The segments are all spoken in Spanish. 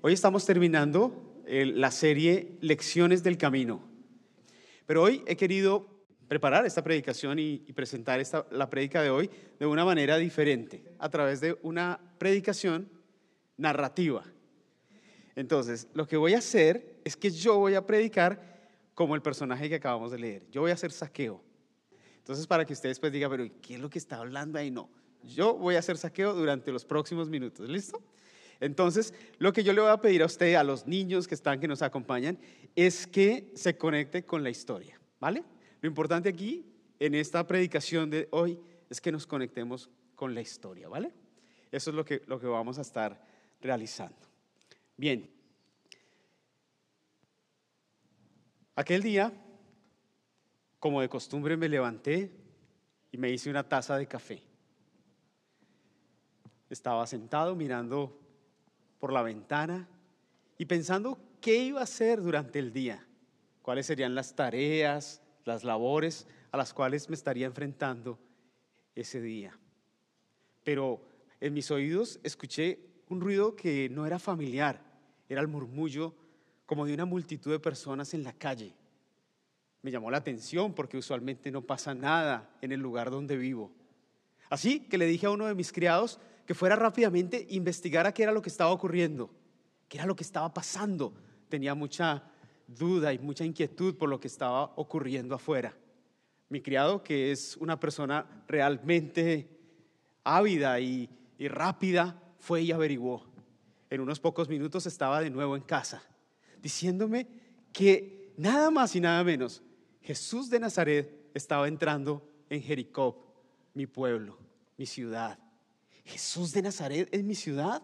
Hoy estamos terminando la serie Lecciones del Camino. Pero hoy he querido preparar esta predicación y, presentar esta, la predica de hoy de una manera diferente, a través de una predicación narrativa. Entonces, lo que voy a hacer es que yo voy a predicar como el personaje que acabamos de leer. Yo voy a hacer saqueo. Entonces, para que ustedes pues digan, pero ¿qué es lo que está hablando ahí? No, yo voy a hacer saqueo durante los próximos minutos. ¿Listo? Entonces, lo que yo le voy a pedir a usted, a los niños que están, que nos acompañan, es que se conecte con la historia, ¿vale? Lo importante aquí, en esta predicación de hoy, es que nos conectemos con la historia, ¿vale? Eso es lo que, lo que vamos a estar realizando. Bien. Aquel día, como de costumbre, me levanté y me hice una taza de café. Estaba sentado mirando por la ventana y pensando qué iba a hacer durante el día, cuáles serían las tareas, las labores a las cuales me estaría enfrentando ese día. Pero en mis oídos escuché un ruido que no era familiar, era el murmullo como de una multitud de personas en la calle. Me llamó la atención porque usualmente no pasa nada en el lugar donde vivo. Así que le dije a uno de mis criados que fuera rápidamente investigara qué era lo que estaba ocurriendo, qué era lo que estaba pasando. Tenía mucha duda y mucha inquietud por lo que estaba ocurriendo afuera. Mi criado, que es una persona realmente ávida y, y rápida, fue y averiguó. En unos pocos minutos estaba de nuevo en casa, diciéndome que nada más y nada menos, Jesús de Nazaret estaba entrando en Jericó, mi pueblo, mi ciudad. Jesús de Nazaret en mi ciudad.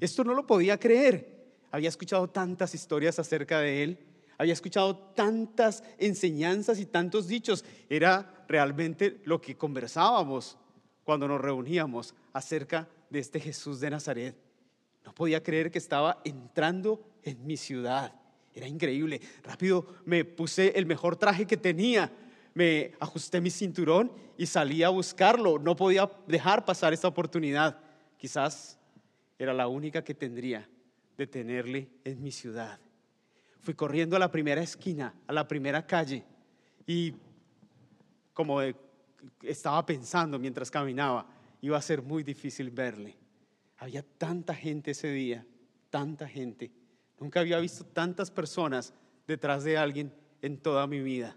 Esto no lo podía creer. Había escuchado tantas historias acerca de él, había escuchado tantas enseñanzas y tantos dichos. Era realmente lo que conversábamos cuando nos reuníamos acerca de este Jesús de Nazaret. No podía creer que estaba entrando en mi ciudad. Era increíble. Rápido me puse el mejor traje que tenía me ajusté mi cinturón y salí a buscarlo. No podía dejar pasar esta oportunidad. Quizás era la única que tendría de tenerle en mi ciudad. Fui corriendo a la primera esquina, a la primera calle, y como estaba pensando mientras caminaba, iba a ser muy difícil verle. Había tanta gente ese día, tanta gente. Nunca había visto tantas personas detrás de alguien en toda mi vida.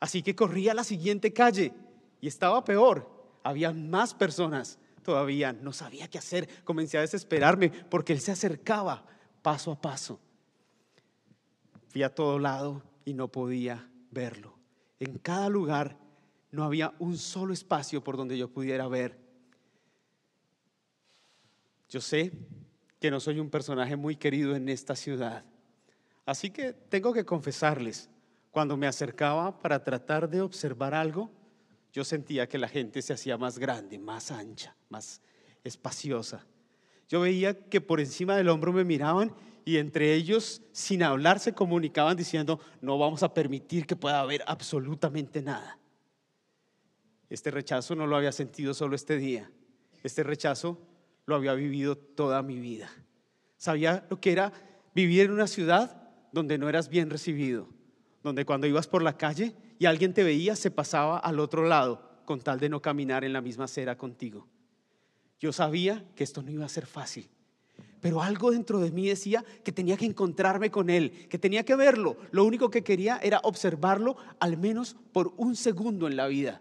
Así que corrí a la siguiente calle y estaba peor. Había más personas todavía. No sabía qué hacer. Comencé a desesperarme porque él se acercaba paso a paso. Fui a todo lado y no podía verlo. En cada lugar no había un solo espacio por donde yo pudiera ver. Yo sé que no soy un personaje muy querido en esta ciudad. Así que tengo que confesarles cuando me acercaba para tratar de observar algo, yo sentía que la gente se hacía más grande, más ancha, más espaciosa. Yo veía que por encima del hombro me miraban y entre ellos, sin hablar, se comunicaban diciendo, no vamos a permitir que pueda haber absolutamente nada. Este rechazo no lo había sentido solo este día. Este rechazo lo había vivido toda mi vida. Sabía lo que era vivir en una ciudad donde no eras bien recibido, donde cuando ibas por la calle y alguien te veía, se pasaba al otro lado con tal de no caminar en la misma acera contigo. Yo sabía que esto no iba a ser fácil, pero algo dentro de mí decía que tenía que encontrarme con él, que tenía que verlo. Lo único que quería era observarlo al menos por un segundo en la vida.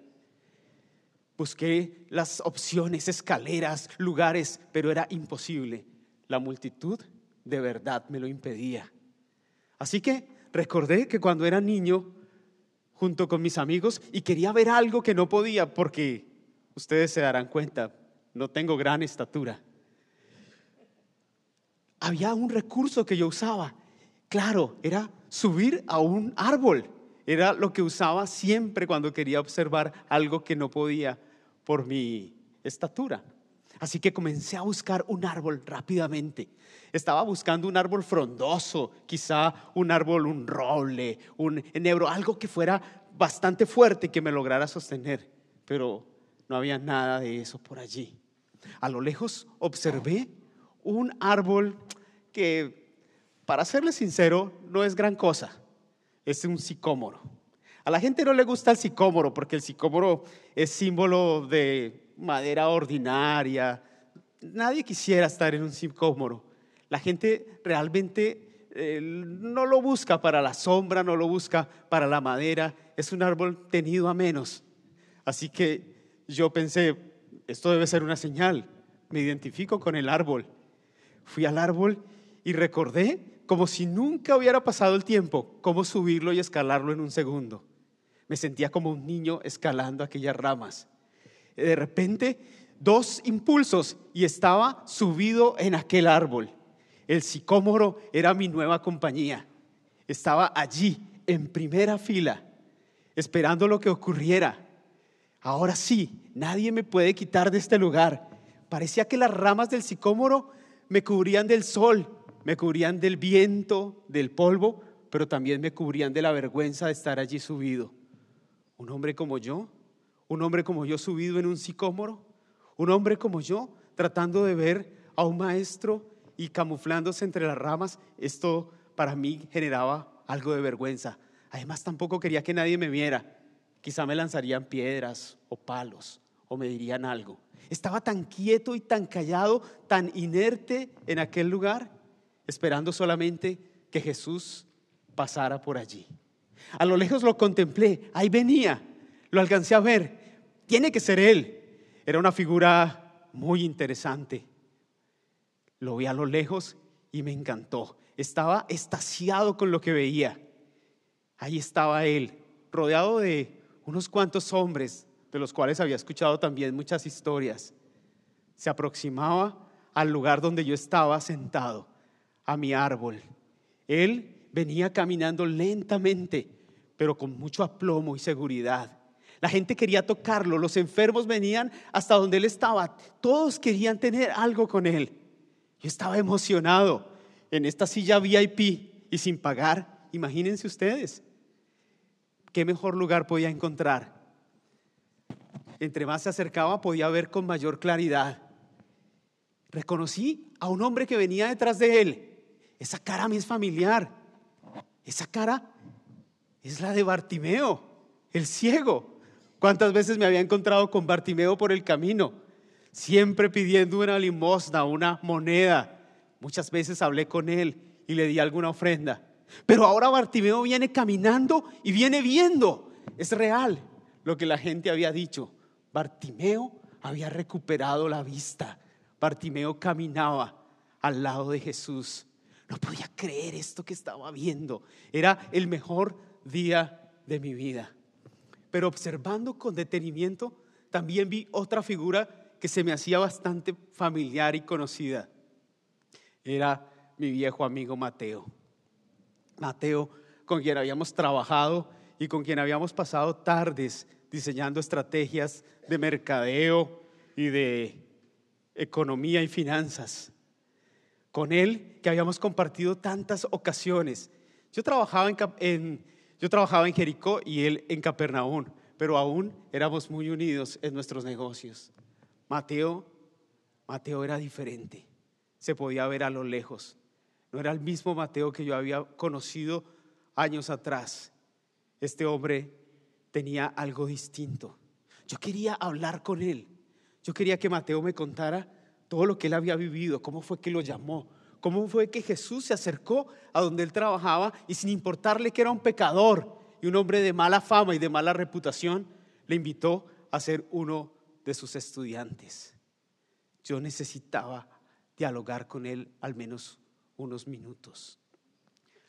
Busqué las opciones, escaleras, lugares, pero era imposible. La multitud de verdad me lo impedía. Así que recordé que cuando era niño, junto con mis amigos, y quería ver algo que no podía, porque ustedes se darán cuenta, no tengo gran estatura. Había un recurso que yo usaba. Claro, era subir a un árbol. Era lo que usaba siempre cuando quería observar algo que no podía por mi estatura. Así que comencé a buscar un árbol rápidamente. Estaba buscando un árbol frondoso, quizá un árbol, un roble, un enebro, algo que fuera bastante fuerte que me lograra sostener. Pero no había nada de eso por allí. A lo lejos observé un árbol que, para serle sincero, no es gran cosa. Es un sicómoro. A la gente no le gusta el sicómoro porque el sicómoro es símbolo de madera ordinaria. Nadie quisiera estar en un sicómoro. La gente realmente eh, no lo busca para la sombra, no lo busca para la madera. Es un árbol tenido a menos. Así que yo pensé, esto debe ser una señal. Me identifico con el árbol. Fui al árbol y recordé, como si nunca hubiera pasado el tiempo, cómo subirlo y escalarlo en un segundo. Me sentía como un niño escalando aquellas ramas. De repente, dos impulsos y estaba subido en aquel árbol. El sicómoro era mi nueva compañía. Estaba allí, en primera fila, esperando lo que ocurriera. Ahora sí, nadie me puede quitar de este lugar. Parecía que las ramas del sicómoro me cubrían del sol, me cubrían del viento, del polvo, pero también me cubrían de la vergüenza de estar allí subido. Un hombre como yo, un hombre como yo subido en un sicómoro, un hombre como yo tratando de ver a un maestro y camuflándose entre las ramas, esto para mí generaba algo de vergüenza. Además tampoco quería que nadie me viera. Quizá me lanzarían piedras o palos o me dirían algo. Estaba tan quieto y tan callado, tan inerte en aquel lugar, esperando solamente que Jesús pasara por allí. A lo lejos lo contemplé, ahí venía, lo alcancé a ver. Tiene que ser él. Era una figura muy interesante. Lo vi a lo lejos y me encantó. Estaba estasiado con lo que veía. Ahí estaba él, rodeado de unos cuantos hombres, de los cuales había escuchado también muchas historias. Se aproximaba al lugar donde yo estaba sentado, a mi árbol. Él venía caminando lentamente, pero con mucho aplomo y seguridad. La gente quería tocarlo, los enfermos venían hasta donde él estaba, todos querían tener algo con él. Yo estaba emocionado en esta silla VIP y sin pagar, imagínense ustedes, ¿qué mejor lugar podía encontrar? Entre más se acercaba podía ver con mayor claridad. Reconocí a un hombre que venía detrás de él. Esa cara me es familiar. Esa cara es la de Bartimeo, el ciego. ¿Cuántas veces me había encontrado con Bartimeo por el camino? Siempre pidiendo una limosna, una moneda. Muchas veces hablé con él y le di alguna ofrenda. Pero ahora Bartimeo viene caminando y viene viendo. Es real lo que la gente había dicho. Bartimeo había recuperado la vista. Bartimeo caminaba al lado de Jesús. No podía creer esto que estaba viendo. Era el mejor día de mi vida. Pero observando con detenimiento, también vi otra figura que se me hacía bastante familiar y conocida. Era mi viejo amigo Mateo. Mateo, con quien habíamos trabajado y con quien habíamos pasado tardes diseñando estrategias de mercadeo y de economía y finanzas. Con él que habíamos compartido tantas ocasiones. Yo trabajaba en, yo trabajaba en Jericó y él en Capernaum, pero aún éramos muy unidos en nuestros negocios. Mateo, Mateo era diferente. Se podía ver a lo lejos. No era el mismo Mateo que yo había conocido años atrás. Este hombre tenía algo distinto. Yo quería hablar con él. Yo quería que Mateo me contara todo lo que él había vivido, cómo fue que lo llamó, cómo fue que Jesús se acercó a donde él trabajaba y sin importarle que era un pecador y un hombre de mala fama y de mala reputación, le invitó a ser uno de sus estudiantes. Yo necesitaba dialogar con él al menos unos minutos.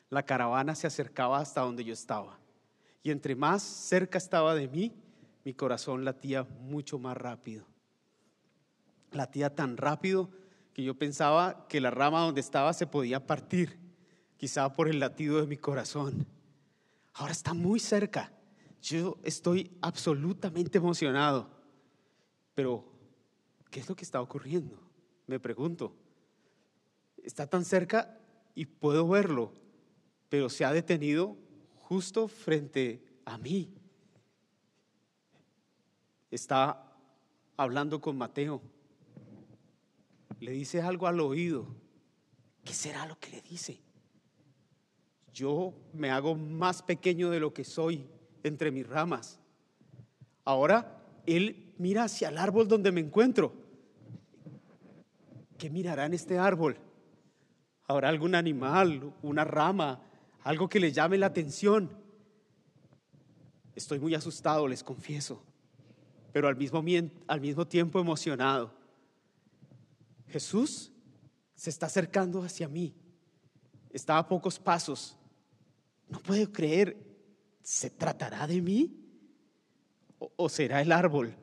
La caravana se acercaba hasta donde yo estaba y entre más cerca estaba de mí, mi corazón latía mucho más rápido. Latía tan rápido que yo pensaba que la rama donde estaba se podía partir, quizá por el latido de mi corazón. Ahora está muy cerca. Yo estoy absolutamente emocionado. Pero, ¿qué es lo que está ocurriendo? Me pregunto. Está tan cerca y puedo verlo, pero se ha detenido justo frente a mí. Está hablando con Mateo. Le dice algo al oído. ¿Qué será lo que le dice? Yo me hago más pequeño de lo que soy entre mis ramas. Ahora él mira hacia el árbol donde me encuentro. ¿Qué mirará en este árbol? ¿Habrá algún animal, una rama, algo que le llame la atención? Estoy muy asustado, les confieso, pero al mismo, al mismo tiempo emocionado. Jesús se está acercando hacia mí. Está a pocos pasos. No puedo creer, ¿se tratará de mí? ¿O, será el árbol?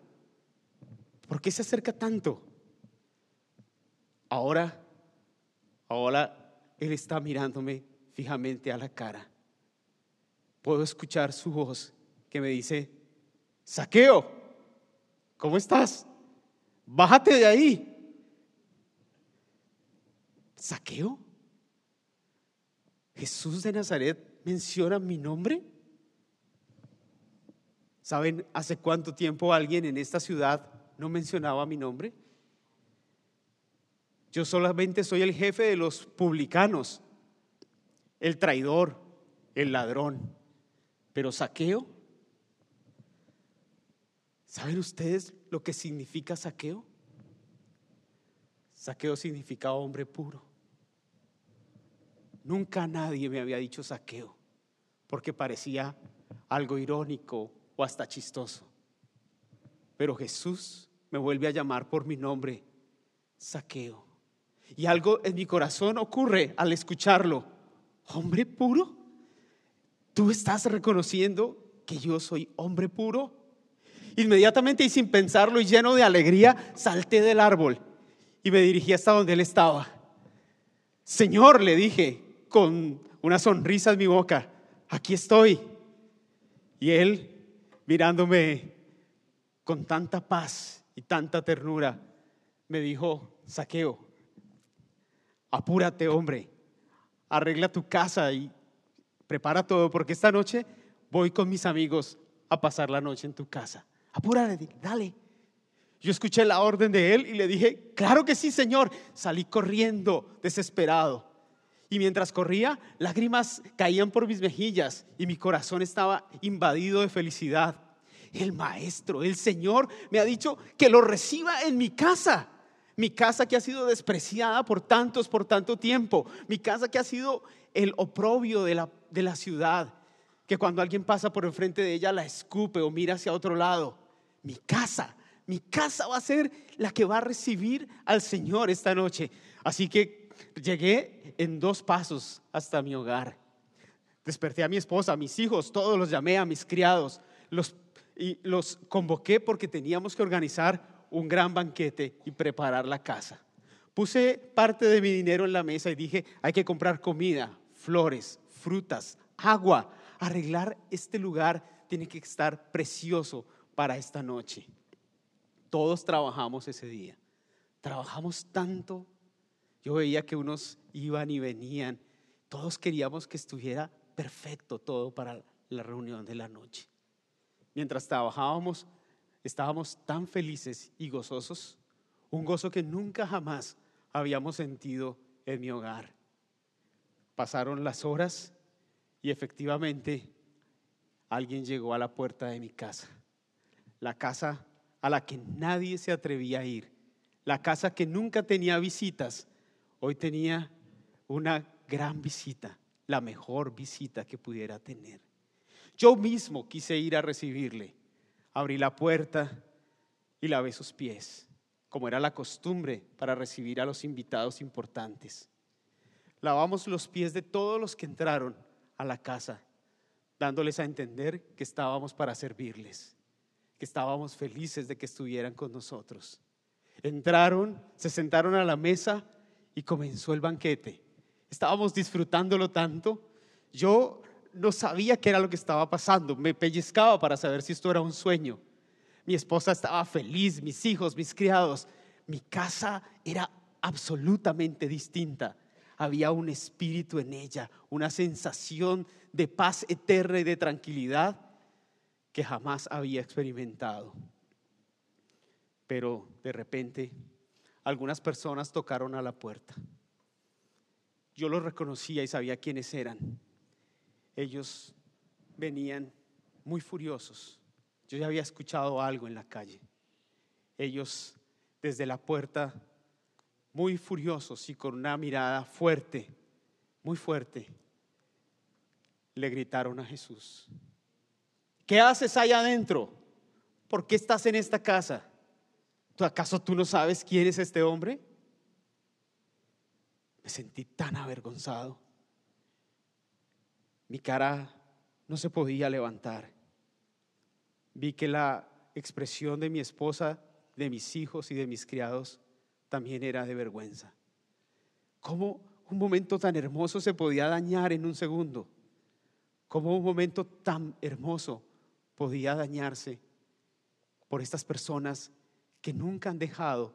¿Por qué se acerca tanto? Ahora, ahora Él está mirándome fijamente a la cara. Puedo escuchar su voz que me dice, Saqueo, ¿cómo estás? Bájate de ahí. ¿Saqueo? ¿Jesús de Nazaret menciona mi nombre? ¿Saben hace cuánto tiempo alguien en esta ciudad no mencionaba mi nombre? Yo solamente soy el jefe de los publicanos, el traidor, el ladrón. Pero saqueo, ¿saben ustedes lo que significa saqueo? Saqueo significa hombre puro. Nunca nadie me había dicho saqueo, porque parecía algo irónico o hasta chistoso. Pero Jesús me vuelve a llamar por mi nombre, saqueo. Y algo en mi corazón ocurre al escucharlo. Hombre puro, tú estás reconociendo que yo soy hombre puro. Inmediatamente y sin pensarlo y lleno de alegría, salté del árbol y me dirigí hasta donde él estaba. Señor, le dije, con una sonrisa en mi boca, aquí estoy. Y él, mirándome con tanta paz y tanta ternura, me dijo, saqueo, apúrate hombre, arregla tu casa y prepara todo, porque esta noche voy con mis amigos a pasar la noche en tu casa. Apúrate, dale. Yo escuché la orden de él y le dije, claro que sí, Señor. Salí corriendo, desesperado. Y mientras corría, lágrimas caían por mis mejillas y mi corazón estaba invadido de felicidad. El maestro, el Señor, me ha dicho que lo reciba en mi casa. Mi casa que ha sido despreciada por tantos, por tanto tiempo. Mi casa que ha sido el oprobio de la, de la ciudad. Que cuando alguien pasa por enfrente de ella la escupe o mira hacia otro lado. Mi casa, mi casa va a ser la que va a recibir al Señor esta noche. Así que Llegué en dos pasos hasta mi hogar. Desperté a mi esposa, a mis hijos, todos los llamé, a mis criados, los, y los convoqué porque teníamos que organizar un gran banquete y preparar la casa. Puse parte de mi dinero en la mesa y dije, hay que comprar comida, flores, frutas, agua. Arreglar este lugar tiene que estar precioso para esta noche. Todos trabajamos ese día. Trabajamos tanto yo veía que unos iban y venían. Todos queríamos que estuviera perfecto todo para la reunión de la noche. Mientras trabajábamos, estábamos tan felices y gozosos, un gozo que nunca jamás habíamos sentido en mi hogar. Pasaron las horas y efectivamente alguien llegó a la puerta de mi casa, la casa a la que nadie se atrevía a ir, la casa que nunca tenía visitas, Hoy tenía una gran visita, la mejor visita que pudiera tener. Yo mismo quise ir a recibirle. Abrí la puerta y lavé sus pies, como era la costumbre para recibir a los invitados importantes. Lavamos los pies de todos los que entraron a la casa, dándoles a entender que estábamos para servirles, que estábamos felices de que estuvieran con nosotros. Entraron, se sentaron a la mesa y comenzó el banquete. Estábamos disfrutándolo tanto. Yo no sabía qué era lo que estaba pasando. Me pellizcaba para saber si esto era un sueño. Mi esposa estaba feliz, mis hijos, mis criados. Mi casa era absolutamente distinta. Había un espíritu en ella, una sensación de paz eterna y de tranquilidad que jamás había experimentado. Pero de repente algunas personas tocaron a la puerta. yo los reconocía y sabía quiénes eran. Ellos venían muy furiosos. Yo ya había escuchado algo en la calle. Ellos desde la puerta, muy furiosos y con una mirada fuerte, muy fuerte, le gritaron a Jesús, ¿qué haces allá adentro? ¿Por qué estás en esta casa? ¿Acaso tú no sabes quién es este hombre? Me sentí tan avergonzado. Mi cara no se podía levantar. Vi que la expresión de mi esposa, de mis hijos y de mis criados también era de vergüenza. ¿Cómo un momento tan hermoso se podía dañar en un segundo? ¿Cómo un momento tan hermoso podía dañarse por estas personas que nunca han dejado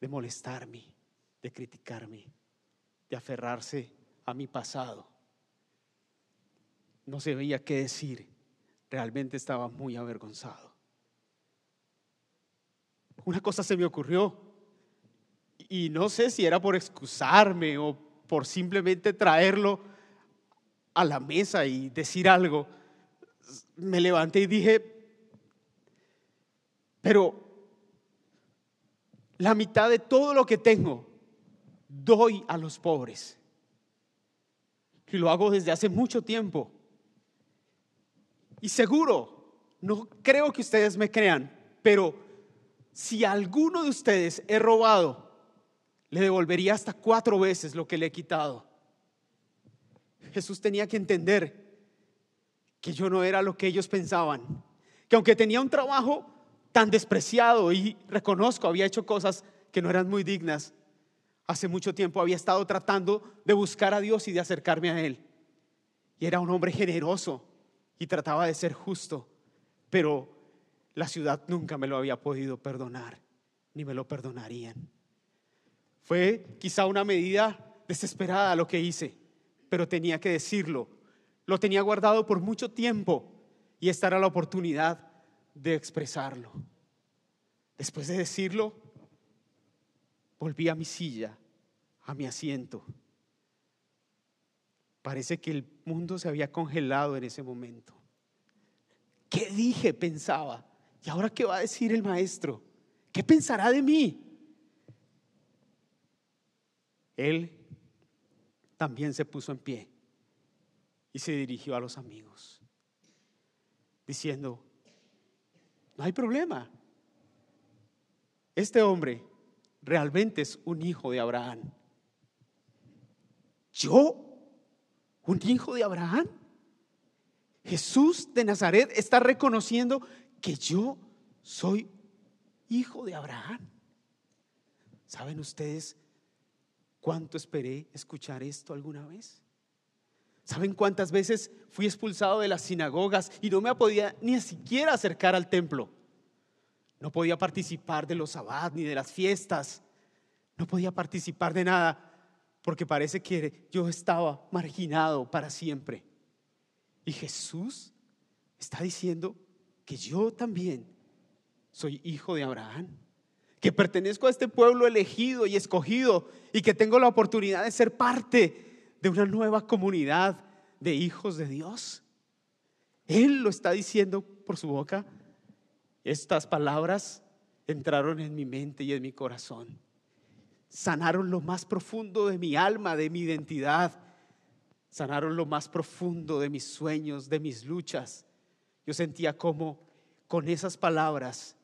de molestarme, de criticarme, de aferrarse a mi pasado? No se veía qué decir. Realmente estaba muy avergonzado. Una cosa se me ocurrió y no sé si era por excusarme o por simplemente traerlo a la mesa y decir algo. Me levanté y dije, pero la mitad de todo lo que tengo doy a los pobres. Y lo hago desde hace mucho tiempo. Y seguro, no creo que ustedes me crean, pero si alguno de ustedes he robado, le devolvería hasta cuatro veces lo que le he quitado. Jesús tenía que entender que yo no era lo que ellos pensaban, que aunque tenía un trabajo tan despreciado y reconozco, había hecho cosas que no eran muy dignas, hace mucho tiempo había estado tratando de buscar a Dios y de acercarme a Él. Y era un hombre generoso, y trataba de ser justo, pero la ciudad nunca me lo había podido perdonar, ni me lo perdonarían. Fue quizá una medida desesperada lo que hice, pero tenía que decirlo. Lo tenía guardado por mucho tiempo y esta era la oportunidad de expresarlo. Después de decirlo, volví a mi silla, a mi asiento Parece que el mundo se había congelado en ese momento. ¿Qué dije? Pensaba. ¿Y ahora qué va a decir el maestro? ¿Qué pensará de mí? Él también se puso en pie y se dirigió a los amigos, diciendo, no hay problema. Este hombre realmente es un hijo de Abraham. Yo un hijo de Abraham. Jesús de Nazaret está reconociendo que yo soy hijo de Abraham. ¿Saben ustedes cuánto esperé escuchar esto alguna vez? ¿Saben cuántas veces fui expulsado de las sinagogas y no me podía ni siquiera acercar al templo? No podía participar de los sabbat ni de las fiestas. No podía participar de nada porque parece que yo estaba marginado para siempre. Y Jesús está diciendo que yo también soy hijo de Abraham, que pertenezco a este pueblo elegido y escogido y que tengo la oportunidad de ser parte de una nueva comunidad de hijos de Dios. Él lo está diciendo por su boca. Estas palabras entraron en mi mente y en mi corazón sanaron lo más profundo de mi alma, de mi identidad, sanaron lo más profundo de mis sueños, de mis luchas. Yo sentía como con esas palabras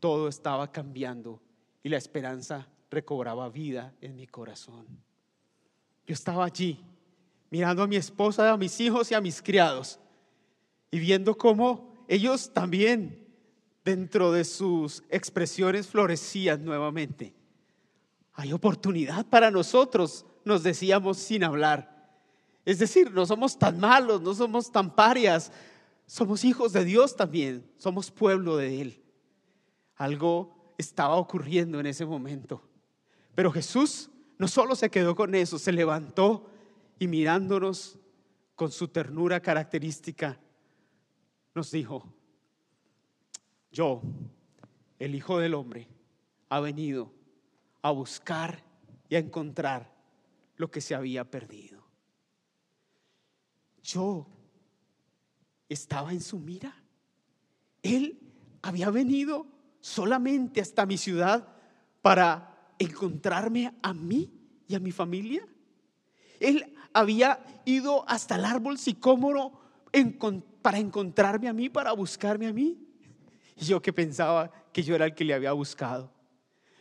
todo estaba cambiando y la esperanza recobraba vida en mi corazón. Yo estaba allí mirando a mi esposa, a mis hijos y a mis criados y viendo cómo ellos también dentro de sus expresiones florecían nuevamente hay oportunidad para nosotros, nos decíamos sin hablar. Es decir, no somos tan malos, no somos tan parias, somos hijos de Dios también, somos pueblo de Él. Algo estaba ocurriendo en ese momento. Pero Jesús no solo se quedó con eso, se levantó y mirándonos con su ternura característica, nos dijo, yo, el Hijo del Hombre, ha venido a buscar y a encontrar lo que se había perdido. Yo estaba en su mira. Él había venido solamente hasta mi ciudad para encontrarme a mí y a mi familia. Él había ido hasta el árbol sicómoro para encontrarme a mí, para buscarme a mí. Y yo que pensaba que yo era el que le había buscado.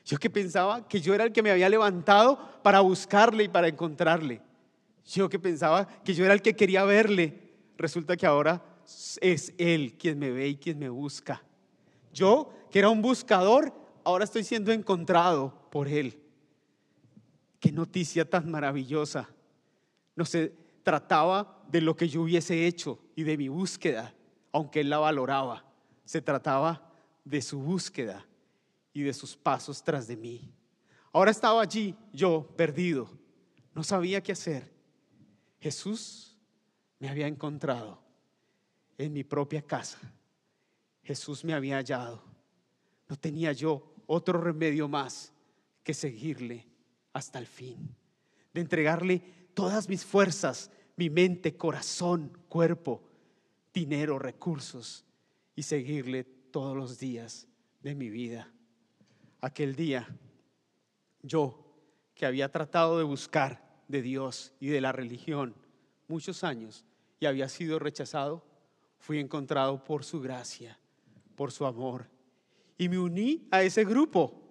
Yo que pensaba que yo era el que me había levantado para buscarle y para encontrarle. Yo que pensaba que yo era el que quería verle. Resulta que ahora es Él quien me ve y quien me busca. Yo, que era un buscador, ahora estoy siendo encontrado por Él. Qué noticia tan maravillosa. No se trataba de lo que yo hubiese hecho y de mi búsqueda, aunque Él la valoraba. Se trataba de su búsqueda y de sus pasos tras de mí. Ahora estaba allí, yo perdido, no sabía qué hacer. Jesús me había encontrado en mi propia casa. Jesús me había hallado. No tenía yo otro remedio más que seguirle hasta el fin, de entregarle todas mis fuerzas, mi mente, corazón, cuerpo, dinero, recursos y seguirle todos los días de mi vida. Aquel día, yo que había tratado de buscar de Dios y de la religión muchos años y había sido rechazado, fui encontrado por su gracia, por su amor. Y me uní a ese grupo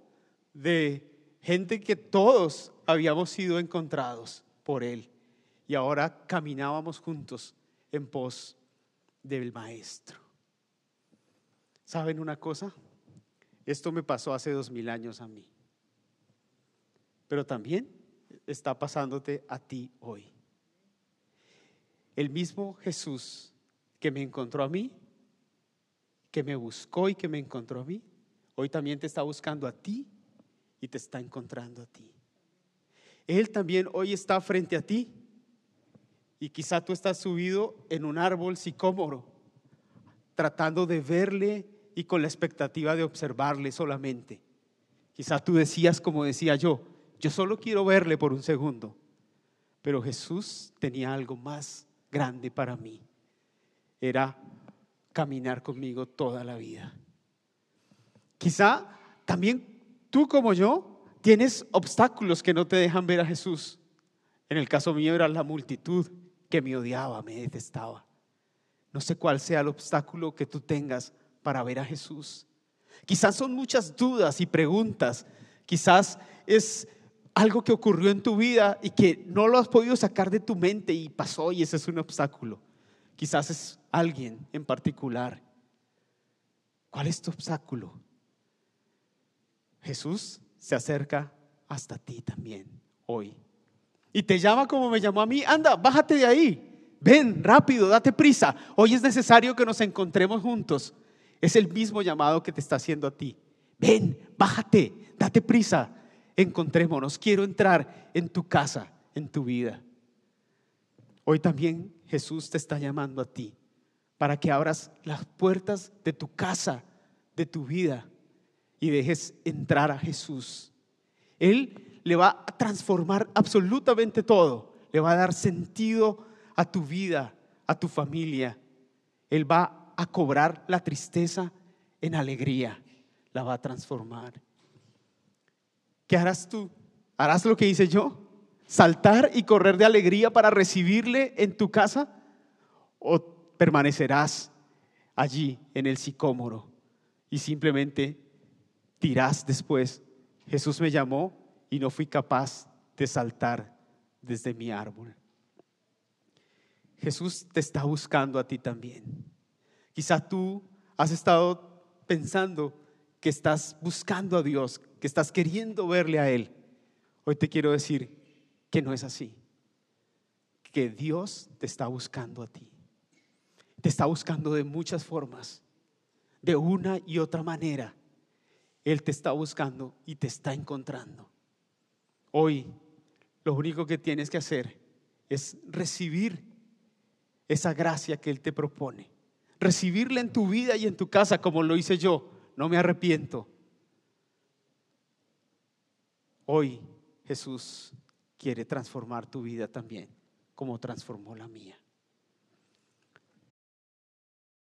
de gente que todos habíamos sido encontrados por Él. Y ahora caminábamos juntos en pos del Maestro. ¿Saben una cosa? Esto me pasó hace dos mil años a mí. Pero también está pasándote a ti hoy. El mismo Jesús que me encontró a mí, que me buscó y que me encontró a mí, hoy también te está buscando a ti y te está encontrando a ti. Él también hoy está frente a ti y quizá tú estás subido en un árbol sicómoro, tratando de verle y con la expectativa de observarle solamente. Quizá tú decías como decía yo, yo solo quiero verle por un segundo, pero Jesús tenía algo más grande para mí. Era caminar conmigo toda la vida. Quizá también tú como yo tienes obstáculos que no te dejan ver a Jesús. En el caso mío era la multitud que me odiaba, me detestaba. No sé cuál sea el obstáculo que tú tengas para ver a Jesús. Quizás son muchas dudas y preguntas. Quizás es algo que ocurrió en tu vida y que no lo has podido sacar de tu mente y pasó y ese es un obstáculo. Quizás es alguien en particular. ¿Cuál es tu obstáculo? Jesús se acerca hasta ti también hoy. Y te llama como me llamó a mí. Anda, bájate de ahí. Ven, rápido, date prisa. Hoy es necesario que nos encontremos juntos. Es el mismo llamado que te está haciendo a ti. Ven, bájate, date prisa. Encontrémonos. Quiero entrar en tu casa, en tu vida. Hoy también Jesús te está llamando a ti para que abras las puertas de tu casa, de tu vida y dejes entrar a Jesús. Él le va a transformar absolutamente todo. Le va a dar sentido a tu vida, a tu familia. Él va a cobrar la tristeza en alegría. La va a transformar. ¿Qué harás tú? ¿Harás lo que hice yo? ¿Saltar y correr de alegría para recibirle en tu casa? ¿O permanecerás allí en el sicómoro y simplemente dirás después, Jesús me llamó y no fui capaz de saltar desde mi árbol. Jesús te está buscando a ti también. Quizá tú has estado pensando que estás buscando a Dios, que estás queriendo verle a Él. Hoy te quiero decir que no es así. Que Dios te está buscando a ti. Te está buscando de muchas formas, de una y otra manera. Él te está buscando y te está encontrando. Hoy lo único que tienes que hacer es recibir esa gracia que Él te propone. Recibirla en tu vida y en tu casa como lo hice yo. No me arrepiento. Hoy Jesús quiere transformar tu vida también, como transformó la mía.